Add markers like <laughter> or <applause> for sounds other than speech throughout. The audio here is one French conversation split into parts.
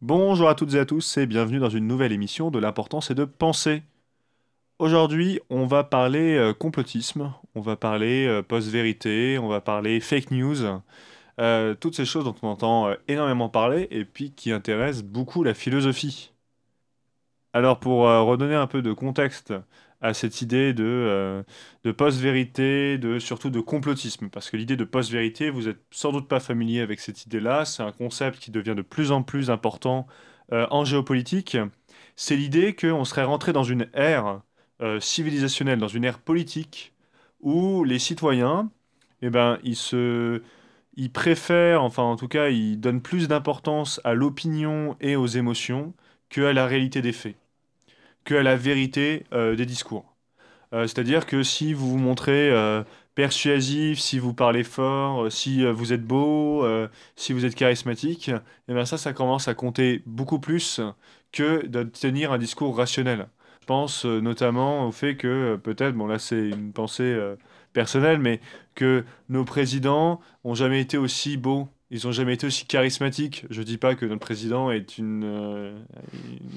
Bonjour à toutes et à tous et bienvenue dans une nouvelle émission de l'importance et de penser. Aujourd'hui, on va parler euh, complotisme, on va parler euh, post-vérité, on va parler fake news, euh, toutes ces choses dont on entend énormément parler et puis qui intéressent beaucoup la philosophie. Alors pour redonner un peu de contexte à cette idée de, euh, de post-vérité, de, surtout de complotisme, parce que l'idée de post-vérité, vous êtes sans doute pas familier avec cette idée-là, c'est un concept qui devient de plus en plus important euh, en géopolitique. C'est l'idée qu'on serait rentré dans une ère euh, civilisationnelle, dans une ère politique, où les citoyens, eh ben, ils se, ils préfèrent, enfin en tout cas, ils donnent plus d'importance à l'opinion et aux émotions que à la réalité des faits que à la vérité euh, des discours. Euh, c'est-à-dire que si vous vous montrez euh, persuasif, si vous parlez fort, si vous êtes beau, si vous êtes charismatique, et bien ça, ça commence à compter beaucoup plus que de tenir un discours rationnel. Je pense notamment au fait que peut-être, bon là c'est une pensée personnelle, mais que nos présidents ont jamais été aussi beaux. Ils ont jamais été aussi charismatiques. Je dis pas que notre président est une, euh,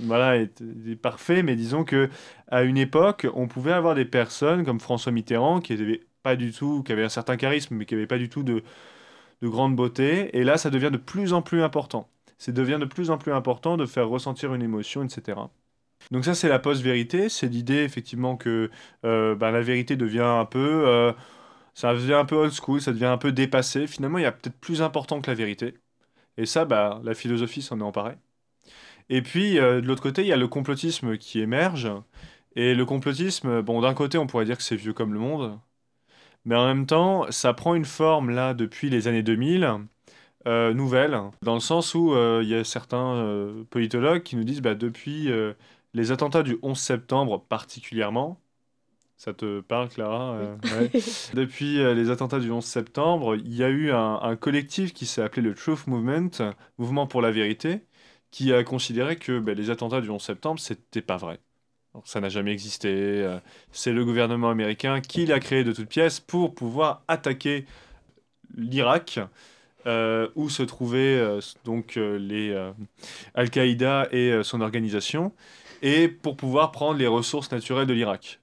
voilà, est, parfait, mais disons que à une époque, on pouvait avoir des personnes comme François Mitterrand qui n'avaient pas du tout, qui avaient un certain charisme, mais qui n'avaient pas du tout de, de grande beauté. Et là, ça devient de plus en plus important. Ça devient de plus en plus important de faire ressentir une émotion, etc. Donc ça, c'est la post-vérité. C'est l'idée, effectivement, que euh, ben, la vérité devient un peu... euh, ça devient un peu old school, ça devient un peu dépassé. Finalement, il y a peut-être plus important que la vérité. Et ça, bah, la philosophie s'en est emparée. Et puis, euh, de l'autre côté, il y a le complotisme qui émerge. Et le complotisme, bon, d'un côté, on pourrait dire que c'est vieux comme le monde. Mais en même temps, ça prend une forme, là, depuis les années 2000, euh, nouvelle, dans le sens où euh, il y a certains politologues qui nous disent, bah, depuis les attentats du 11 septembre particulièrement, ça te parle, Clara? Oui. Euh, ouais. <laughs> Depuis euh, les attentats du 11 septembre, il y a eu un, un collectif qui s'est appelé le Truth Movement, Mouvement pour la vérité, qui a considéré que ben, les attentats du 11 septembre, c'était pas vrai. Ça n'a jamais existé. euh, c'est le gouvernement américain qui l'a créé de toutes pièces pour pouvoir attaquer l'Irak, où se trouvaient donc les Al-Qaïda et son organisation, et pour pouvoir prendre les ressources naturelles de l'Irak.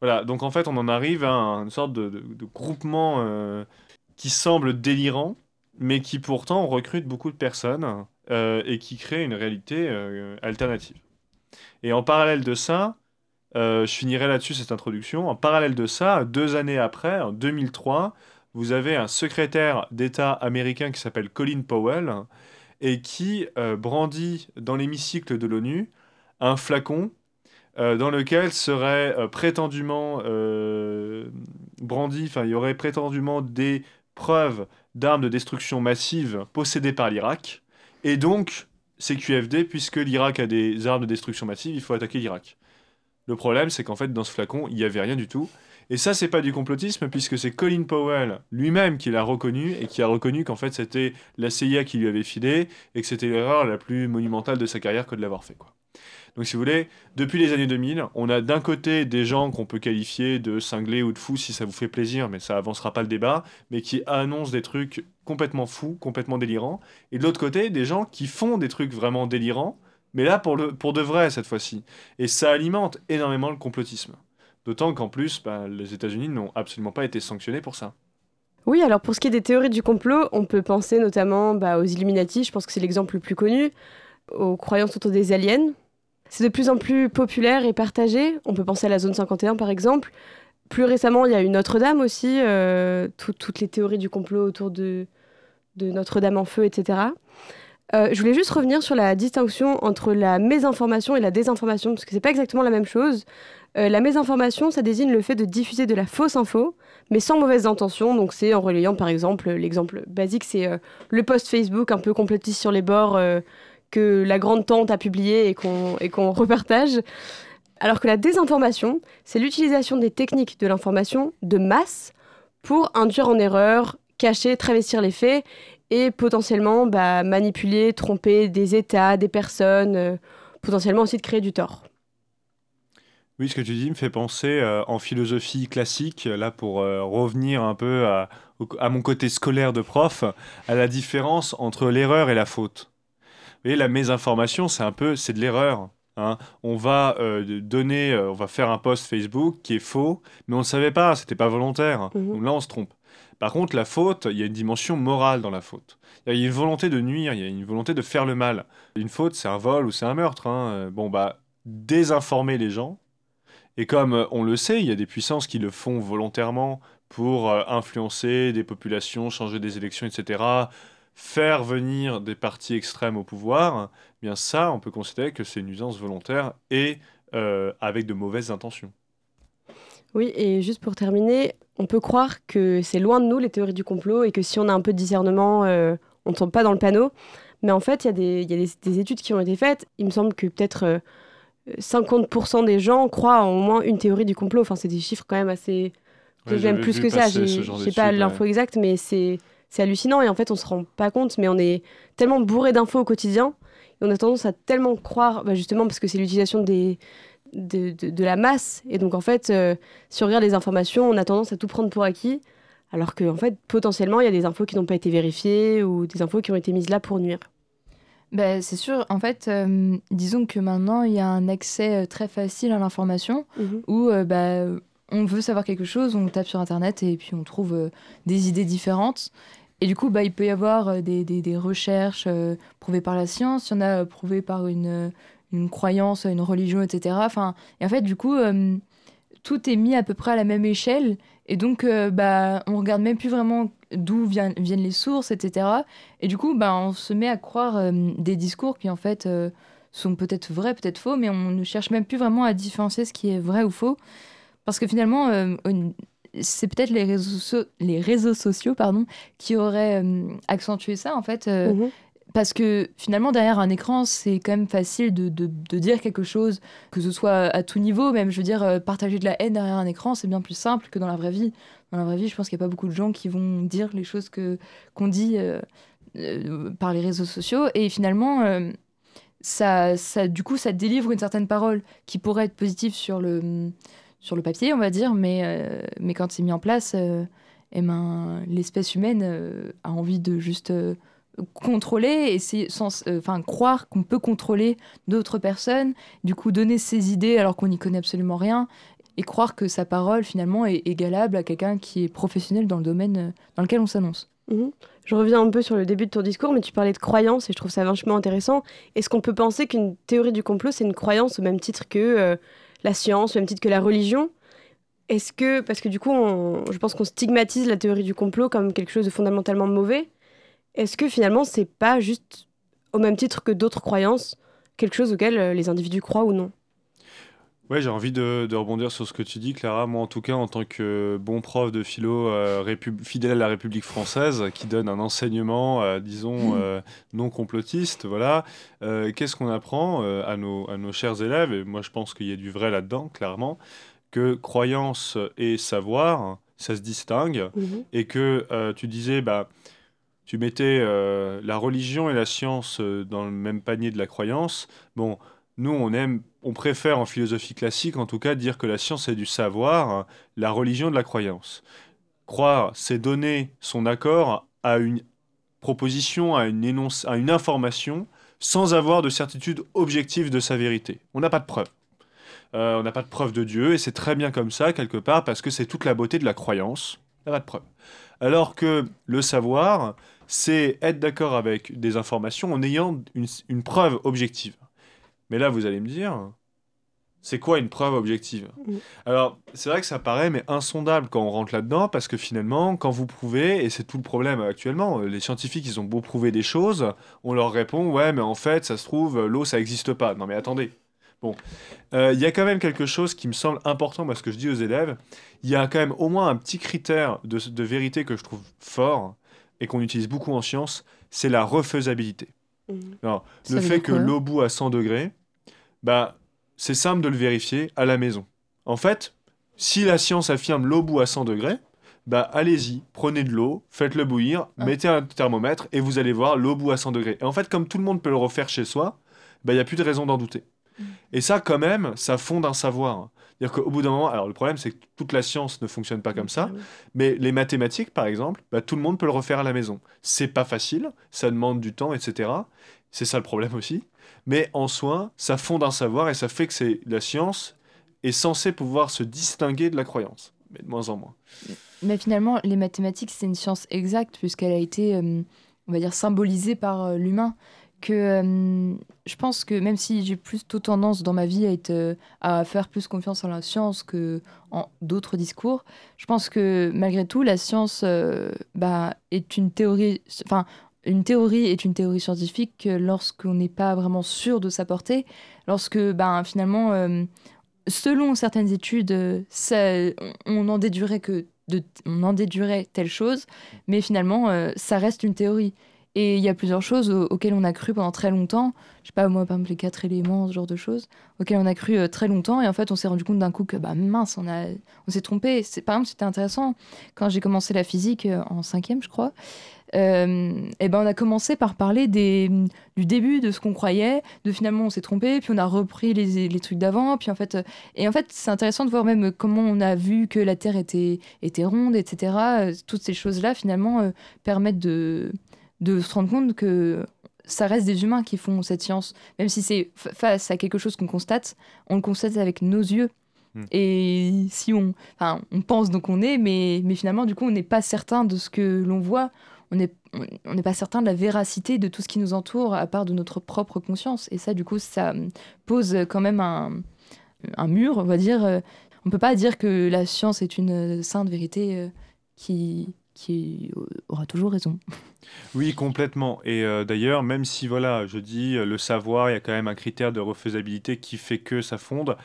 Voilà, donc en fait, on en arrive à une sorte de, groupement euh, qui semble délirant, mais qui pourtant recrute beaucoup de personnes euh, et qui crée une réalité euh, alternative. Et en parallèle de ça, je finirai là-dessus cette introduction. En parallèle de ça, deux années après, en 2003, vous avez un secrétaire d'État américain qui s'appelle Colin Powell et qui brandit dans l'hémicycle de l'ONU un flacon euh, dans lequel serait euh, prétendument euh, brandi, enfin il y aurait prétendument des preuves d'armes de destruction massive possédées par l'Irak, et donc c'est QFD puisque l'Irak a des armes de destruction massive, il faut attaquer l'Irak. Le problème c'est qu'en fait dans ce flacon il n'y avait rien du tout, et ça c'est pas du complotisme puisque c'est Colin Powell lui-même qui l'a reconnu et qui a reconnu qu'en fait c'était la CIA qui lui avait filé et que c'était l'erreur la plus monumentale de sa carrière que de l'avoir fait quoi. Donc si vous voulez, depuis les années 2000, on a d'un côté des gens qu'on peut qualifier de cinglés ou de fous si ça vous fait plaisir, mais ça avancera pas le débat, mais qui annoncent des trucs complètement fous, complètement délirants, et de l'autre côté des gens qui font des trucs vraiment délirants, mais là pour, le, pour de vrai cette fois-ci. Et ça alimente énormément le complotisme. D'autant qu'en plus, bah, les États-Unis n'ont absolument pas été sanctionnés pour ça. Oui, alors pour ce qui est des théories du complot, on peut penser notamment bah, aux Illuminati, je pense que c'est l'exemple le plus connu, aux croyances autour des aliens. C'est de plus en plus populaire et partagé. On peut penser à la zone 51 par exemple. Plus récemment, il y a eu Notre-Dame aussi, euh, tout- toutes les théories du complot autour de, Notre-Dame en feu, etc. Euh, je voulais juste revenir sur la distinction entre la mésinformation et la désinformation, parce que c'est pas exactement la même chose. Euh, la mésinformation, ça désigne le fait de diffuser de la fausse info, mais sans mauvaise intention. Donc c'est en relayant, par exemple, l'exemple basique, c'est le post Facebook un peu complotiste sur les bords que la grande tante a publié et qu'on repartage. Alors que la désinformation, c'est l'utilisation des techniques de l'information de masse pour induire en erreur, cacher, travestir les faits et potentiellement bah, manipuler, tromper des États, des personnes, euh, potentiellement aussi de créer du tort. Oui, ce que tu dis me fait penser euh, en philosophie classique, là pour euh, revenir un peu à mon côté scolaire de prof, à la différence entre l'erreur et la faute. Voyez, la mésinformation, c'est un peu, c'est de l'erreur. Hein. On va euh, donner, euh, on va faire un post Facebook qui est faux, mais on ne savait pas, c'était pas volontaire. Mhm. Donc là, on se trompe. Par contre, la faute, il y a une dimension morale dans la faute. Il y a une volonté de nuire, il y a une volonté de faire le mal. Une faute, c'est un vol ou c'est un meurtre. hein. Euh, Bon, bah, désinformer les gens. Et comme on le sait, il y a des puissances qui le font volontairement pour euh, influencer des populations, changer des élections, etc. Faire venir des partis extrêmes au pouvoir. eh Bien ça, on peut considérer que c'est une nuisance volontaire et euh, avec de mauvaises intentions. Oui, et juste pour terminer, on peut croire que c'est loin de nous les théories du complot et que si on a un peu de discernement, euh, on ne tombe pas dans le panneau. Mais en fait, il y a, des, y a des, des études qui ont été faites. Il me semble que peut-être euh, 50% des gens croient en au moins une théorie du complot. Enfin, c'est des chiffres quand même assez. Ouais, même plus que ça. J'ai pas l'info ouais. exacte, mais c'est c'est hallucinant. Et en fait, on se rend pas compte, mais on est tellement bourré d'infos au quotidien. Et on a tendance à tellement croire, bah, justement, parce que c'est l'utilisation des. De, de- de la masse. Et donc, en fait, euh, si on regarde les informations, on a tendance à tout prendre pour acquis. Alors qu'en fait, potentiellement, il y a des infos qui n'ont pas été vérifiées ou des infos qui ont été mises là pour nuire. Bah, c'est sûr, en fait, euh, disons que maintenant, il y a un accès euh, très facile à l'information où euh, bah, on veut savoir quelque chose, on tape sur Internet et puis on trouve euh, des idées différentes. Et du coup, bah, il peut y avoir euh, des, des- recherches euh, prouvées par la science, il y en a euh, prouvées par une, une croyance, une religion, etc. Enfin, et en fait, du coup, tout est mis à peu près à la même échelle. Et donc, bah, on regarde même plus vraiment d'où viennent les sources, etc. Et du coup, bah, on se met à croire des discours qui, en fait, sont peut-être vrais, peut-être faux, mais on ne cherche même plus vraiment à différencier ce qui est vrai ou faux. Parce que finalement, euh, c'est peut-être les réseaux, so- les réseaux sociaux pardon, qui auraient euh, accentué ça, en fait. euh, Mhm. parce que finalement, derrière un écran, c'est quand même facile de, de- de dire quelque chose, que ce soit à tout niveau, même, je veux dire, euh, partager de la haine derrière un écran, c'est bien plus simple que dans la vraie vie. Dans la vraie vie, je pense qu'il n'y a pas beaucoup de gens qui vont dire les choses que qu'on dit euh, par les réseaux sociaux. Et finalement, ça, ça, du coup, ça délivre une certaine parole qui pourrait être positive sur le, sur le papier, on va dire, mais, euh, mais quand c'est mis en place, euh, eh ben, l'espèce humaine euh, a envie de juste contrôler et sans, enfin croire qu'on peut contrôler d'autres personnes, du coup donner ses idées alors qu'on n'y connaît absolument rien et croire que sa parole finalement est égalable à quelqu'un qui est professionnel dans le domaine dans lequel on s'annonce. Mhm. Je reviens un peu sur le début de ton discours, mais tu parlais de croyance et je trouve ça vachement intéressant. Est-ce qu'on peut penser qu'une théorie du complot, c'est une croyance au même titre que la science, au même titre que la religion. Est-ce que, parce que du coup, je pense qu'on stigmatise la théorie du complot comme quelque chose de fondamentalement mauvais, est-ce que finalement, c'est pas juste au même titre que d'autres croyances, quelque chose auquel euh, les individus croient ou non? Ouais, j'ai envie de, de rebondir sur ce que tu dis, Clara. Moi, en tout cas, en tant que bon prof de philo euh, fidèle à la République française, qui donne un enseignement, euh, disons, euh, non complotiste, voilà, qu'est-ce qu'on apprend à, nos, à nos chers élèves Et moi, je pense qu'il y a du vrai là-dedans, clairement, que croyance et savoir, ça se distingue, et que tu disais, bah, tu mettais la religion et la science dans le même panier de la croyance. Bon, nous, on aime, on préfère en philosophie classique, en tout cas, dire que la science c'est du savoir, la religion de la croyance. Croire, c'est donner son accord à une proposition, à une, énonce, à une information, sans avoir de certitude objective de sa vérité. On n'a pas de preuve. Euh, on n'a pas de preuve de Dieu, et c'est très bien comme ça, quelque part, parce que c'est toute la beauté de la croyance. On n'a pas de preuve. Alors que le savoir, c'est être d'accord avec des informations en ayant une preuve objective. Mais là, vous allez me dire, c'est quoi une preuve objective? Alors, c'est vrai que ça paraît mais insondable quand on rentre là-dedans, parce que finalement, quand vous prouvez, et c'est tout le problème actuellement, euh, les scientifiques, ils ont beau prouver des choses, on leur répond, ouais, mais en fait, ça se trouve, l'eau, ça n'existe pas. Non mais attendez. Bon, Euh, il y a quand même quelque chose qui me semble important, parce que je dis aux élèves, il y a quand même au moins un petit critère de, de vérité que je trouve fort, et qu'on utilise beaucoup en science, c'est la refaisabilité. Alors, Ça le fait que l'eau bout à 100 degrés, bah, c'est simple de le vérifier à la maison. En fait, si la science affirme l'eau bout à 100 degrés, bah, allez-y, prenez de l'eau, faites-le bouillir, Ah. mettez un thermomètre et vous allez voir l'eau bout à 100 degrés. Et en fait, comme tout le monde peut le refaire chez soi, bah, il n'y a plus de raison d'en douter. Mm. Et ça, quand même, ça fonde un savoir. C'est-à-dire qu'au bout d'un moment, alors le problème, c'est que toute la science ne fonctionne pas comme ça, mais les mathématiques, par exemple, bah, tout le monde peut le refaire à la maison. C'est pas facile, ça demande du temps, etc. c'est ça le problème aussi. Mais en soi, ça fonde un savoir et ça fait que c'est la science est censée pouvoir se distinguer de la croyance, mais de moins en moins. Mais finalement, les mathématiques, c'est une science exacte puisqu'elle a été, euh, on va dire, symbolisée par euh, l'humain. Que euh, je pense que même si j'ai plutôt tendance dans ma vie à, être, à faire plus confiance en la science que d'autres discours, je pense que malgré tout, la science bah, est une théorie. Enfin, une théorie est une théorie scientifique lorsqu'on n'est pas vraiment sûr de sa portée, lorsque ben, finalement, selon certaines études, ça, on en déduirait que on en déduirait telle chose, mais finalement, euh, ça reste une théorie. Et il y a plusieurs choses auxquelles on a cru pendant très longtemps. Je sais pas, moi, par exemple, les quatre éléments, ce genre de choses, auxquelles on a cru euh, très longtemps. Et en fait, on s'est rendu compte d'un coup que, bah mince, on, on s'est trompé. Par exemple, c'était intéressant. Quand j'ai commencé la physique euh, en cinquième, je crois, euh, et ben on a commencé par parler des, du début de ce qu'on croyait, de finalement on s'est trompé, puis on a repris les, les trucs d'avant, puis en fait, et en fait c'est intéressant de voir même comment on a vu que la Terre était, était ronde, etc. Toutes ces choses-là finalement euh, permettent de, de se rendre compte que ça reste des humains qui font cette science, même si c'est face à quelque chose qu'on constate, on le constate avec nos yeux. Hmm. Et si on, enfin, on pense donc on est, mais, mais finalement, du coup, on n'est pas certain de ce que l'on voit on n'est pas certain de la véracité de tout ce qui nous entoure à part de notre propre conscience. Et ça, du coup, ça pose quand même un, mur, on va dire. On ne peut pas dire que la science est une sainte vérité euh, qui, aura toujours raison. Oui, complètement. Et euh, d'ailleurs, même si voilà, je dis euh, le savoir, il y a quand même un critère de refaisabilité qui fait que ça fonde.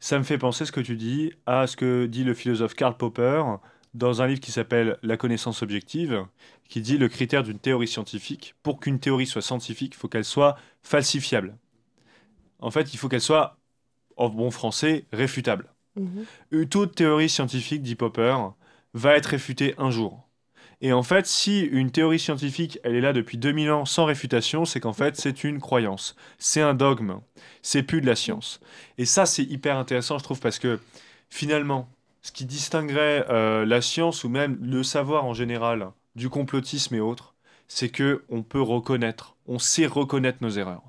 Ça me fait penser ce que tu dis à ce que dit le philosophe Karl Popper dans un livre qui s'appelle La connaissance objective, qui dit le critère d'une théorie scientifique, pour qu'une théorie soit scientifique, il faut qu'elle soit falsifiable. En fait, il faut qu'elle soit, en bon français, réfutable. Mhm. Toute théorie scientifique, dit Popper, va être réfutée un jour. Et en fait, si une théorie scientifique, elle est là depuis 2000 ans sans réfutation, c'est qu'en fait, c'est une croyance. C'est un dogme. C'est plus de la science. Et ça, c'est hyper intéressant, je trouve, parce que finalement, ce qui distinguerait euh, la science ou même le savoir en général du complotisme et autres, c'est que on peut reconnaître, on sait reconnaître nos erreurs.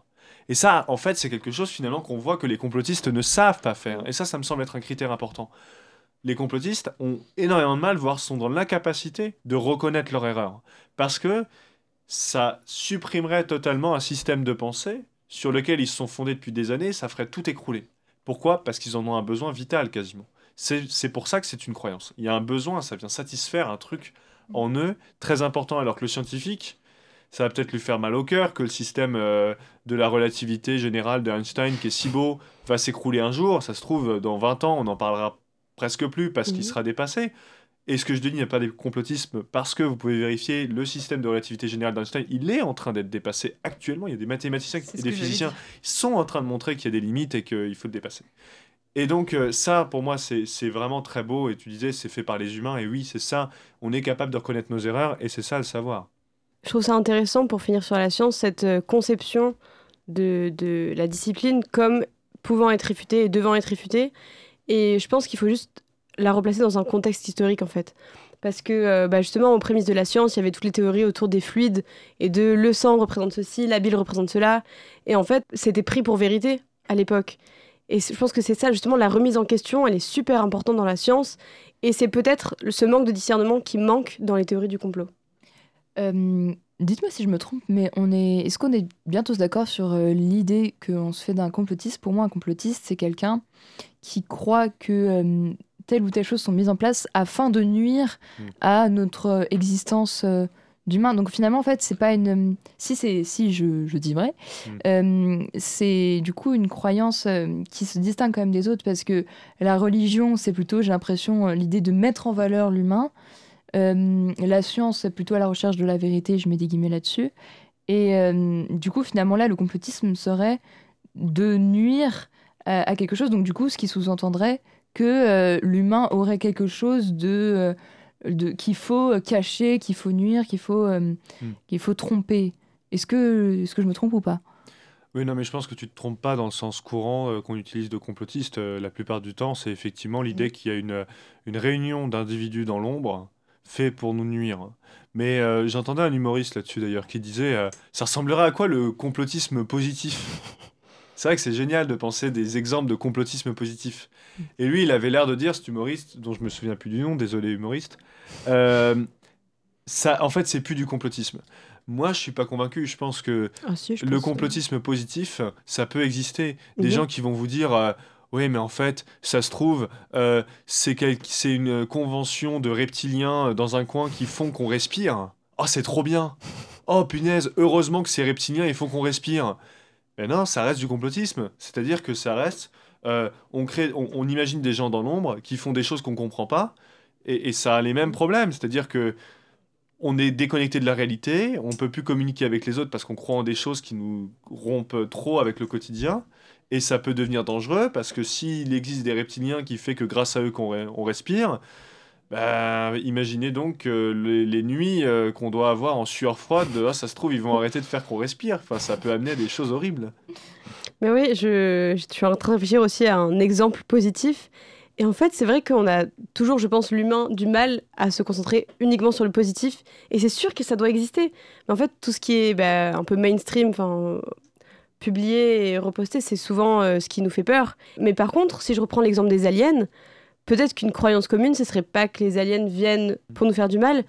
Et ça, en fait, c'est quelque chose finalement qu'on voit que les complotistes ne savent pas faire. Et ça, ça me semble être un critère important. Les complotistes ont énormément de mal, voire sont dans l'incapacité de reconnaître leur erreur. Parce que ça supprimerait totalement un système de pensée sur lequel ils se sont fondés depuis des années, ça ferait tout écrouler. Pourquoi? Parce qu'ils en ont un besoin vital quasiment. C'est pour ça que c'est une croyance. Il y a un besoin, ça vient satisfaire un truc en eux très important, alors que le scientifique, ça va peut-être lui faire mal au cœur que le système euh, de la relativité générale d'Einstein, qui est si beau, va s'écrouler un jour. Ça se trouve, dans 20 ans, on n'en parlera presque plus parce qu'il sera dépassé. Et ce que je dis, il n'y a pas de complotisme parce que vous pouvez vérifier le système de relativité générale d'Einstein, il est en train d'être dépassé actuellement. Il y a des mathématiciens et des physiciens qui sont en train de montrer qu'il y a des limites et qu'il faut le dépasser. Et donc euh, ça, pour moi, c'est vraiment très beau. Et tu disais, c'est fait par les humains. Et oui, c'est ça. On est capable de reconnaître nos erreurs. Et c'est ça le savoir. Je trouve ça intéressant, pour finir sur la science, cette euh, conception de, la discipline comme pouvant être réfutée et devant être réfutée. Et je pense qu'il faut juste la replacer dans un contexte historique, en fait. Parce que euh, bah, justement, aux prémices de la science, il y avait toutes les théories autour des fluides et de le sang représente ceci, la bile représente cela. Et en fait, c'était pris pour vérité à l'époque. Et je pense que c'est ça, justement, la remise en question, elle est super importante dans la science. Et c'est peut-être ce manque de discernement qui manque dans les théories du complot. Euh, dites-moi si je me trompe, mais on est, est-ce qu'on est bien tous d'accord sur euh, l'idée qu'on se fait d'un complotiste? Pour moi, un complotiste, c'est quelqu'un qui croit que euh, telle ou telle chose sont mises en place afin de nuire mm. à notre existence d'humain. Donc finalement, en fait, c'est pas une. Si c'est si je, je dis vrai, mm. euh, c'est du coup une croyance euh, qui se distingue quand même des autres parce que la religion, c'est plutôt, j'ai l'impression, euh, l'idée de mettre en valeur l'humain. la science, c'est plutôt à la recherche de la vérité. Je mets des guillemets là-dessus. Et du coup, finalement, là, le complotisme serait de nuire à quelque chose. Donc du coup, ce qui sous-entendrait que l'humain aurait quelque chose de qu'il faut cacher, qu'il faut nuire, qu'il faut, euh, hmm. qu'il faut tromper. Est-ce que, est que je me trompe ou pas? Oui, non, mais je pense que tu te trompes pas dans le sens courant euh, qu'on utilise de complotiste. Euh, la plupart du temps, c'est effectivement l'idée hmm. qu'il y a une, une réunion d'individus dans l'ombre, fait pour nous nuire. Mais j'entendais un humoriste là-dessus d'ailleurs qui disait ça ressemblerait à quoi le complotisme positif? C'est vrai que c'est génial de penser des exemples de complotisme positif. Et lui, il avait l'air de dire, cet humoriste, dont je me souviens plus du nom, désolé humoriste, euh, ça, en fait, c'est plus du complotisme. Moi, je suis pas convaincu. Je pense que Ah, si, je le pense, complotisme positif, ça peut exister. Des Mhm. gens qui vont vous dire, euh, oui, mais en fait, ça se trouve, euh, c'est quel- c'est une convention de reptiliens dans un coin qui font qu'on respire. Oh, c'est trop bien. Oh, punaise, heureusement que ces reptiliens, ils font qu'on respire. Mais non, ça reste du complotisme. C'est-à-dire que ça reste, euh, on crée, on, imagine des gens dans l'ombre qui font des choses qu'on comprend pas, et, ça a les mêmes problèmes. C'est-à-dire que on est déconnecté de la réalité, on peut plus communiquer avec les autres parce qu'on croit en des choses qui nous rompent trop avec le quotidien, et ça peut devenir dangereux parce que s'il existe des reptiliens qui fait que grâce à eux qu'on re- on respire, bah, imaginez donc les, les nuits euh, qu'on doit avoir en sueur froide, ah, ça se trouve ils vont arrêter de faire qu'on respire, enfin ça peut amener des choses horribles. Mais oui, je, je suis en train de réfléchir aussi à un exemple positif. Et en fait, c'est vrai qu'on a toujours, je pense, l'humain du mal à se concentrer uniquement sur le positif. Et c'est sûr que ça doit exister. Mais en fait, tout ce qui est bah, un peu mainstream, publié et reposté, c'est souvent euh, ce qui nous fait peur. Mais par contre, si je reprends l'exemple des aliens, peut-être qu'une croyance commune, ce serait pas que les aliens viennent pour nous faire du mal,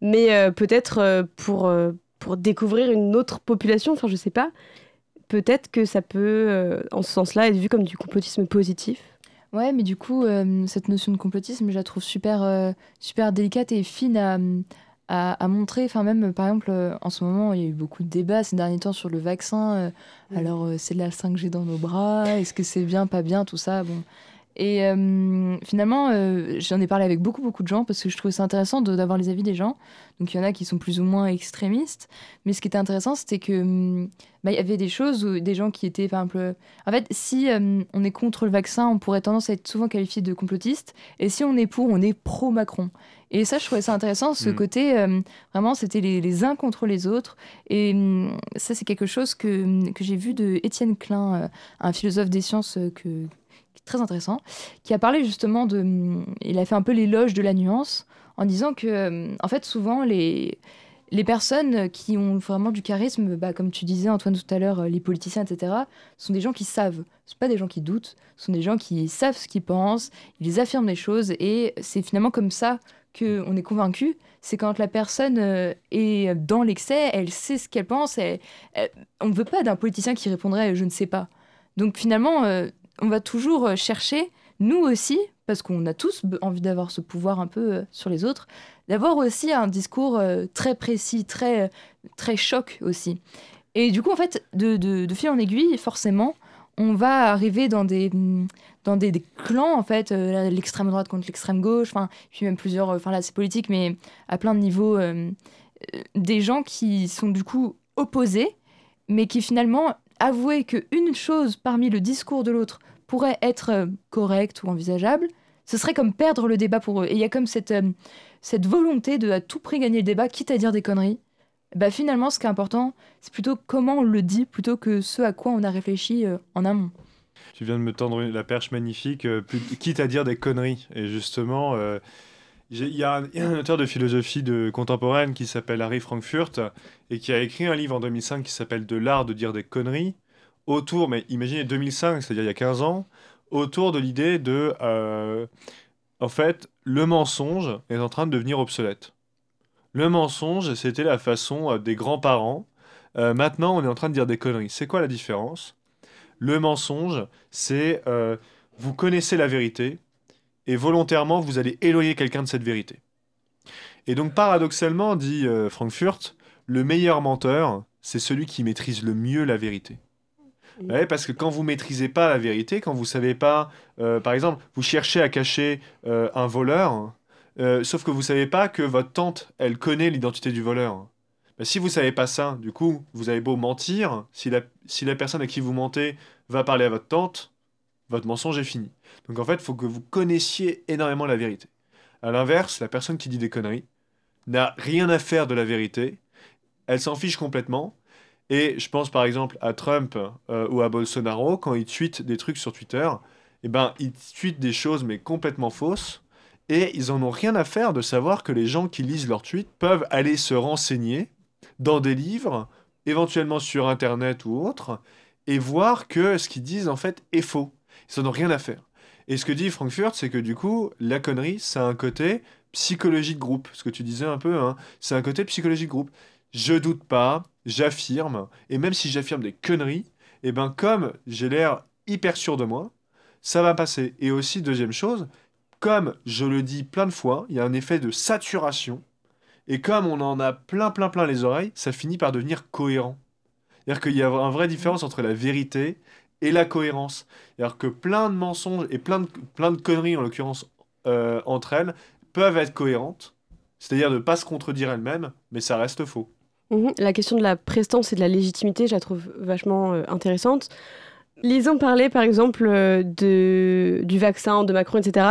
mais euh, peut-être euh, pour, euh, pour découvrir une autre population, enfin, je sais pas peut-être que ça peut, en ce sens-là, être vu comme du complotisme positif. Ouais, mais du coup, cette notion de complotisme, je la trouve super, super délicate et fine à, à, à montrer. Enfin, même, par exemple, en ce moment, il y a eu beaucoup de débats ces derniers temps sur le vaccin. Alors, c'est de la 5G dans nos bras. Est-ce que c'est bien, pas bien, tout ça Bon. Et euh, finalement, euh, j'en ai parlé avec beaucoup, beaucoup de gens parce que je trouvais ça intéressant d'avoir les avis des gens. Donc, il y en a qui sont plus ou moins extrémistes. Mais ce qui était intéressant, c'était que hum, bah, il y avait des choses, où, des gens qui étaient, par exemple, en fait, si euh, on est contre le vaccin, on pourrait tendance à être souvent qualifié de complotiste. Et si on est pour, on est pro-Macron. Et ça, je trouvais ça intéressant, ce Mm. côté, euh, vraiment, c'était les, les uns contre les autres. Et hum, ça, c'est quelque chose que, que j'ai vu de Étienne Klein, euh, un philosophe des sciences que, très intéressant, qui a parlé justement de... Il a fait un peu l'éloge de la nuance en disant que, hum, en fait, souvent, les... Les personnes qui ont vraiment du charisme, bah, comme tu disais Antoine tout à l'heure, euh, les politiciens, etc., sont des gens qui savent. Ce sont pas des gens qui doutent, ce sont des gens qui savent ce qu'ils pensent, ils affirment les choses, et c'est finalement comme ça qu'on est convaincu. C'est quand la personne euh, est dans l'excès, elle sait ce qu'elle pense, elle- on ne veut pas d'un politicien qui répondrait je ne sais pas. Donc finalement, euh, on va toujours euh, chercher, nous aussi, parce qu'on a tous envie d'avoir ce pouvoir un peu euh, sur les autres, d'avoir aussi un discours euh, très précis, très, très choc aussi. Et du coup, en fait, de, de, fil en aiguille, forcément, on va arriver dans des, mm, dans des, clans, en fait, l'extrême droite contre l'extrême gauche, enfin, puis même plusieurs, enfin là, c'est politique, mais à plein de niveaux, des gens qui sont du coup opposés, mais qui finalement avouaient qu'une chose parmi le discours de l'autre pourrait être euh, correcte ou envisageable, ce serait comme perdre le débat pour eux. Et il y a comme cette, euh, cette volonté de à tout prix gagner le débat, quitte à dire des conneries. Bah finalement, ce qui est important, c'est plutôt comment on le dit, plutôt que ce à quoi on a réfléchi euh, en amont. Tu viens de me tendre la perche magnifique, quitte à dire des conneries. Et justement, il y, a un auteur de philosophie contemporaine qui s'appelle Harry Frankfurt et qui a écrit un livre en 2005 qui s'appelle De l'art de dire des conneries autour, mais imaginez 2005, c'est-à-dire il y a 15 ans, autour de l'idée de, euh, en fait, le mensonge est en train de devenir obsolète. Le mensonge, c'était la façon euh, des grands-parents. Euh, maintenant, on est en train de dire des conneries. C'est quoi la différence? Le mensonge, c'est vous connaissez la vérité et volontairement vous allez éloigner quelqu'un de cette vérité. Et donc paradoxalement, dit euh, Frankfurt, le meilleur menteur, c'est celui qui maîtrise le mieux la vérité. Ouais, parce que quand vous maîtrisez pas la vérité, quand vous savez pas, euh, par exemple, vous cherchez à cacher euh, un voleur, euh, sauf que vous savez pas que votre tante, elle connaît l'identité du voleur. Bah, si vous savez pas ça, du coup, vous avez beau mentir, si la, si la personne à qui vous mentez va parler à votre tante, votre mensonge est fini. Donc en fait, il faut que vous connaissiez énormément la vérité. À l'inverse, la personne qui dit des conneries n'a rien à faire de la vérité, elle s'en fiche complètement. Et je pense par exemple à Trump euh, ou à Bolsonaro, quand ils tweetent des trucs sur Twitter, eh ben, ils tweetent des choses mais complètement fausses. Et ils en ont rien à faire de savoir que les gens qui lisent leurs tweets peuvent aller se renseigner dans des livres, éventuellement sur Internet ou autre, et voir que ce qu'ils disent en fait est faux. Ils n'en ont rien à faire. Et ce que dit Frankfurt, c'est que du coup, la connerie, ça a un côté psychologie de groupe. Ce que tu disais un peu, hein, c'est un côté psychologie de groupe. Je doute pas, j'affirme, et même si j'affirme des conneries, et eh ben comme j'ai l'air hyper sûr de moi, ça va passer. Et aussi, deuxième chose, comme je le dis plein de fois, il y a un effet de saturation. Et comme on en a plein, plein, plein les oreilles, ça finit par devenir cohérent. C'est-à-dire qu'il y a une vraie différence entre la vérité et la cohérence. C'est-à-dire que plein de mensonges et plein de, plein de conneries, en l'occurrence, euh, entre elles, peuvent être cohérentes. C'est-à-dire ne pas se contredire elles-mêmes, mais ça reste faux. Mhm. La question de la prestance et de la légitimité, je la trouve vachement euh, intéressante. Lisons parler, par exemple, euh, de, du vaccin de Macron, etc.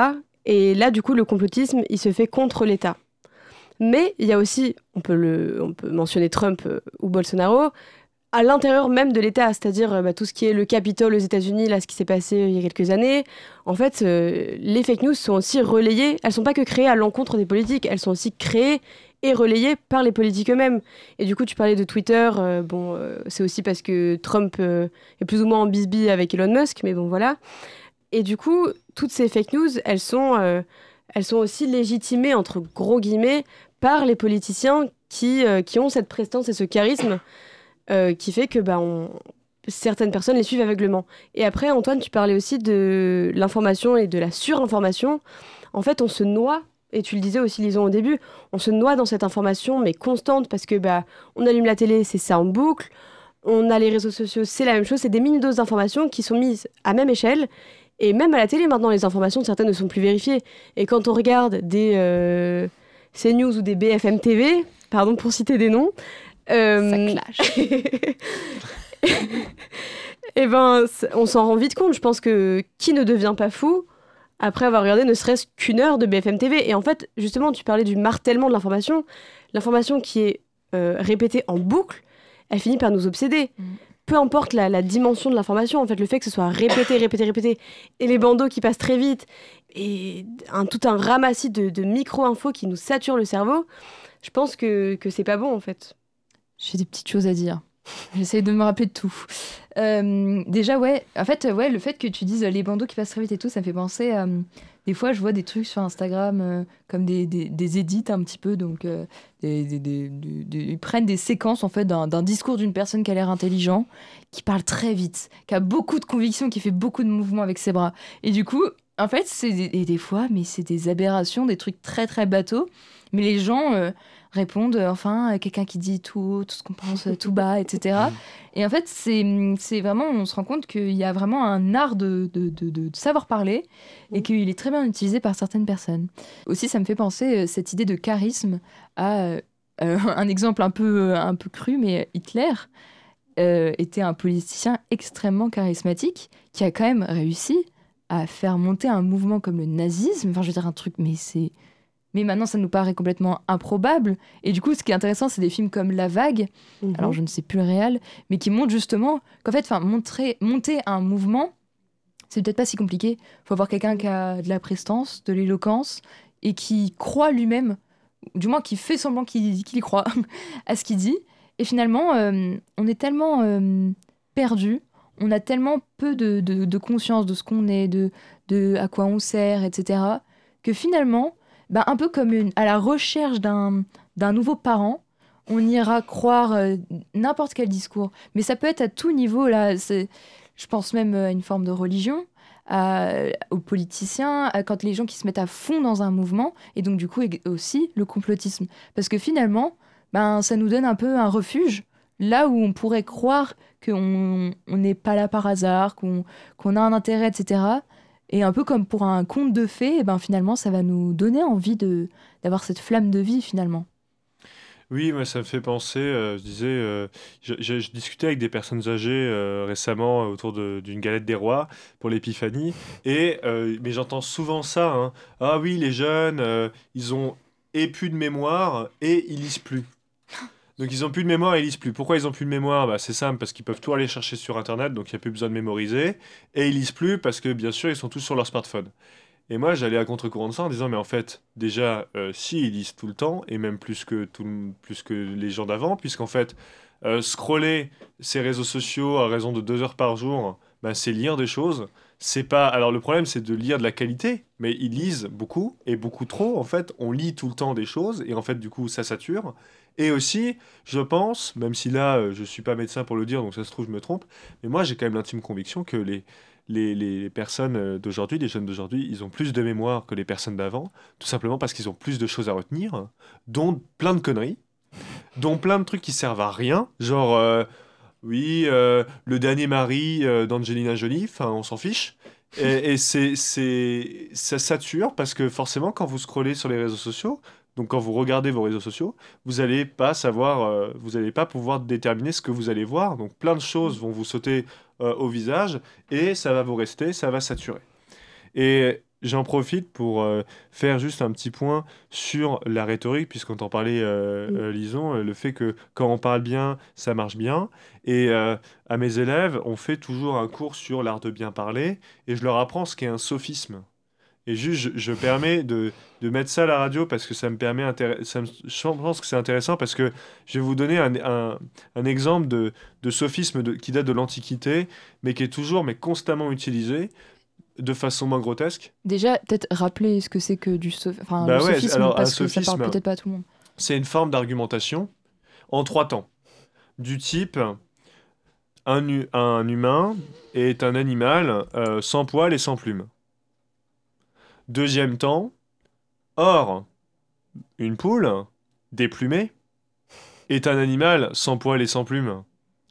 Et là, du coup, le complotisme, il se fait contre l'État. Mais il y a aussi, on peut, le, on peut mentionner Trump ou Bolsonaro, à l'intérieur même de l'État, c'est-à-dire bah, tout ce qui est le Capitole aux États-Unis, là, ce qui s'est passé il y a quelques années. En fait, les fake news sont aussi relayées. Elles ne sont pas que créées à l'encontre des politiques, elles sont aussi créées et relayé par les politiques eux-mêmes. Et du coup, tu parlais de Twitter, euh, bon, euh, c'est aussi parce que Trump euh, est plus ou moins en bisbille avec Elon Musk, mais bon, voilà. Et du coup, toutes ces fake news, elles sont, elles sont aussi légitimées, entre gros guillemets, par les politiciens qui, qui ont cette prestance et ce charisme qui fait que bah, certaines personnes les suivent aveuglement. Et après, Antoine, tu parlais aussi de l'information et de la surinformation. En fait, on se noie et tu le disais aussi, Lison, au début, on se noie dans cette information, mais constante, parce que bah, on allume la télé, c'est ça en boucle. On a les réseaux sociaux, c'est la même chose. C'est des mini-doses d'informations qui sont mises à même échelle. Et même à la télé, maintenant, les informations, certaines ne sont plus vérifiées. Et quand on regarde des euh, CNews ou des BFM TV, pardon pour citer des noms. Euh, ça clash. et <laughs> eh ben, on s'en rend vite compte. Je pense que qui ne devient pas fou après avoir regardé ne serait-ce qu'une heure de BFM TV. Et en fait, justement, tu parlais du martèlement de l'information. L'information qui est euh, répétée en boucle, elle finit par nous obséder. Mm. Peu importe la, dimension de l'information, en fait, le fait que ce soit répété, répété, répété, et les bandeaux qui passent très vite, et un, tout un ramassis de, micro-infos qui nous saturent le cerveau, je pense que, que c'est pas bon, en fait. J'ai des petites choses à dire. J'essaie de me rappeler de tout. Euh, déjà, ouais, en fait, ouais, le fait que tu dises les bandeaux qui passent très vite et tout, ça me fait penser à. des fois, je vois des trucs sur Instagram euh, comme des, des, edits un petit peu. Donc, euh, ils prennent des séquences en fait d'un discours d'une personne qui a l'air intelligent, qui parle très vite, qui a beaucoup de convictions, qui fait beaucoup de mouvements avec ses bras. Et du coup, en fait, c'est des, des fois, mais c'est des aberrations, des trucs très très bateaux. Mais les gens répondent euh, enfin à quelqu'un qui dit tout, tout ce qu'on pense euh, tout bas, etc. <laughs> Et en fait, c'est vraiment, on se rend compte qu'il y a vraiment un art de, de, de, savoir parler et qu'il est très bien utilisé par certaines personnes. Aussi, ça me fait penser euh, cette idée de charisme à <laughs> un exemple un peu, un peu cru, mais Hitler. était un politicien extrêmement charismatique qui a quand même réussi à faire monter un mouvement comme le nazisme. Enfin, je veux dire, un truc, mais c'est mais maintenant ça nous paraît complètement improbable. Et du coup, ce qui est intéressant, c'est des films comme La Vague, mhm. alors je ne sais plus le réel, mais qui montrent justement qu'en fait, montrer, monter un mouvement, c'est peut-être pas si compliqué. Il faut avoir quelqu'un qui a de la prestance, de l'éloquence, et qui croit lui-même, du moins qui fait semblant qu'il y croit <laughs> à ce qu'il dit. Et finalement, euh, on est tellement euh, perdu, on a tellement peu de, de conscience de ce qu'on est, de, de à quoi on sert, etc., que finalement, bah, un peu comme à la recherche d'un nouveau parent, on ira croire euh, n'importe quel discours. Mais ça peut être à tout niveau. Là, je pense même à une forme de religion, aux politiciens, à quand les gens qui se mettent à fond dans un mouvement, et donc du coup aussi le complotisme. Parce que finalement, ben, ça nous donne un peu un refuge, là où on pourrait croire qu'on n'est pas là par hasard, qu'on a un intérêt, etc. Et un peu comme pour un conte de fées, eh ben finalement, ça va nous donner envie de d'avoir cette flamme de vie finalement. Oui, moi ça me fait penser, euh, je disais, euh, je, discutais avec des personnes âgées euh, récemment autour d'une galette des rois pour l'épiphanie, et mais j'entends souvent ça, hein. ah oui, les jeunes, ils ont et plus de mémoire et ils lisent plus. Donc ils ont plus de mémoire ils lisent plus. Pourquoi ils ont plus de mémoire? Bah, C'est simple, parce qu'ils peuvent tout aller chercher sur Internet, donc il n'y a plus besoin de mémoriser. Et ils lisent plus parce que bien sûr, ils sont tous sur leur smartphone. Et moi, j'allais à contre-courant de ça en disant, mais en fait, déjà, euh, si ils lisent tout le temps, et même plus que, tout, plus que les gens d'avant, puisqu'en fait, euh, scroller ces réseaux sociaux à raison de deux heures par jour, bah, c'est lire des choses. C'est pas. Alors le problème, c'est de lire de la qualité, mais ils lisent beaucoup et beaucoup trop. En fait, on lit tout le temps des choses et en fait, du coup, ça sature. Et aussi, je pense, même si là, euh, je suis pas médecin pour le dire, donc ça se trouve, je me trompe, mais moi, j'ai quand même l'intime conviction que les, personnes euh, d'aujourd'hui, les jeunes d'aujourd'hui, ils ont plus de mémoire que les personnes d'avant, tout simplement parce qu'ils ont plus de choses à retenir, dont plein de conneries, dont plein de trucs qui servent à rien, genre, euh, oui, le dernier mari d'Angelina Jolie, enfin, on s'en fiche. Et, c'est, ça sature parce que forcément, quand vous scrollez sur les réseaux sociaux, donc quand vous regardez vos réseaux sociaux, vous n'allez pas savoir, euh, vous n'allez pas pouvoir déterminer ce que vous allez voir. Donc plein de choses vont vous sauter euh, au visage et ça va vous rester, ça va saturer. Et j'en profite pour euh, faire juste un petit point sur la rhétorique, puisqu'on t'en parlait, Lison, le fait que quand on parle bien, ça marche bien. Et à mes élèves, on fait toujours un cours sur l'art de bien parler et je leur apprends ce qu'est un sophisme. Et juste, je, permets de, de, mettre ça à la radio parce que ça me permet. Ça je pense que c'est intéressant parce que je vais vous donner un, un, un exemple de, de sophisme de, qui date de l'Antiquité, mais qui est toujours, mais constamment utilisé de façon moins grotesque. Déjà, peut-être rappeler ce que c'est que du enfin, bah sophisme, alors, parce que ça parle peut-être pas à tout le monde. C'est une forme d'argumentation en trois temps. Du type, un, un humain est un animal euh, sans poils et sans plumes. Deuxième temps, or, une poule, déplumée, est un animal sans poils et sans plumes.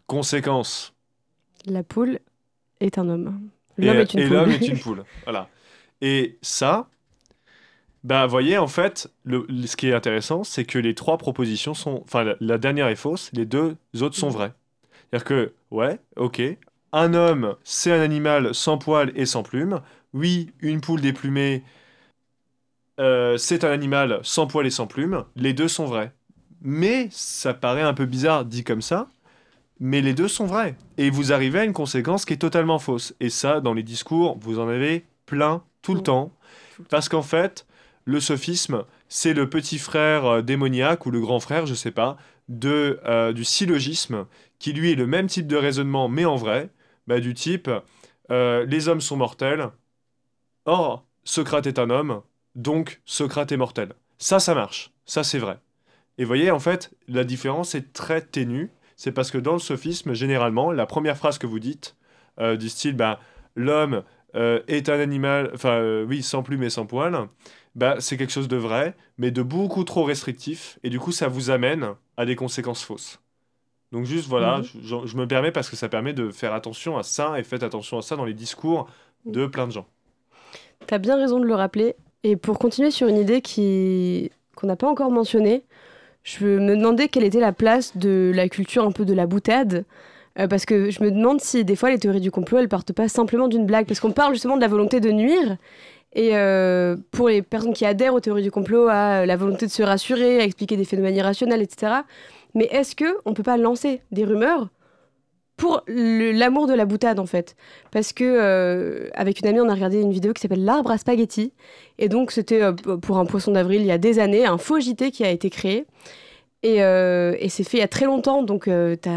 Conséquence. La poule est un homme. L'homme est une et l'homme est une poule. <laughs> Voilà. Et ça, bah, voyez, en fait, le, ce qui est intéressant, c'est que les trois propositions sont. Enfin, la, la, dernière est fausse, les deux autres sont vraies. C'est-à-dire que, ouais, ok, un homme, c'est un animal sans poils et sans plumes oui, une poule déplumée, euh, c'est un animal sans poils et sans plumes. Les deux sont vrais. Mais ça paraît un peu bizarre dit comme ça, mais les deux sont vrais. Et vous arrivez à une conséquence qui est totalement fausse. Et ça, dans les discours, vous en avez plein tout le temps. Parce qu'en fait, le sophisme, c'est le petit frère euh, démoniaque ou le grand frère, je sais pas, de, euh, du syllogisme, qui lui est le même type de raisonnement, mais en vrai, bah, du type les hommes sont mortels, Or, Socrate est un homme, donc Socrate est mortel. Ça, ça marche. Ça, c'est vrai. Et vous voyez, en fait, la différence est très ténue. C'est parce que dans le sophisme, généralement, la première phrase que vous dites, euh, du style, bah, l'homme euh, est un animal, enfin, euh, oui, sans plumes et sans poils, bah, c'est quelque chose de vrai, mais de beaucoup trop restrictif. Et du coup, ça vous amène à des conséquences fausses. Donc juste, voilà, mhm. je, je, me permets parce que ça permet de faire attention à ça, et faites attention à ça dans les discours de plein de gens. Tu as bien raison de le rappeler. Et pour continuer sur une idée qui qu'on n'a pas encore mentionnée, je me demandais quelle était la place de la culture un peu de la boutade. Euh, parce que je me demande si des fois les théories du complot, elles partent pas simplement d'une blague. Parce qu'on parle justement de la volonté de nuire. Et euh, pour les personnes qui adhèrent aux théories du complot, à la volonté de se rassurer, à expliquer des phénomènes irrationnels, etc. Mais est-ce qu'on ne peut pas lancer des rumeurs pour l'amour de la boutade en fait. Parce que euh, avec une amie, on a regardé une vidéo qui s'appelle L'arbre à spaghetti. Et donc c'était euh, pour un poisson d'avril il y a des années, un faux JT qui a été créé. Et, euh, et c'est fait il y a très longtemps, donc tu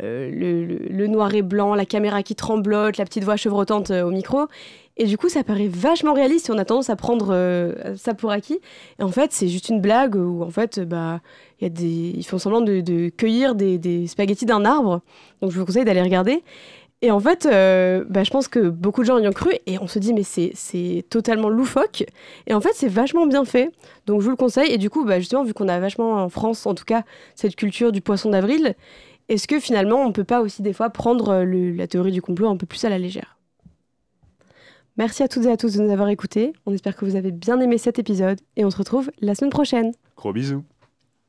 le, le, noir et blanc, la caméra qui tremblote, la petite voix chevrotante au micro. Et du coup, ça paraît vachement réaliste et on a tendance à prendre euh, ça pour acquis. Et en fait, c'est juste une blague où en fait, bah, y a des... ils font semblant de, cueillir des, spaghettis d'un arbre. Donc je vous conseille d'aller regarder. Et en fait, euh, bah, je pense que beaucoup de gens y ont cru et on se dit, mais c'est totalement loufoque. Et en fait, c'est vachement bien fait. Donc je vous le conseille. Et du coup, bah, justement, vu qu'on a vachement en France, en tout cas, cette culture du poisson d'avril, est-ce que finalement, on peut pas aussi des fois prendre la théorie du complot un peu plus à la légère? Merci à toutes et à tous de nous avoir écoutés. On espère que vous avez bien aimé cet épisode et on se retrouve la semaine prochaine. Gros bisous.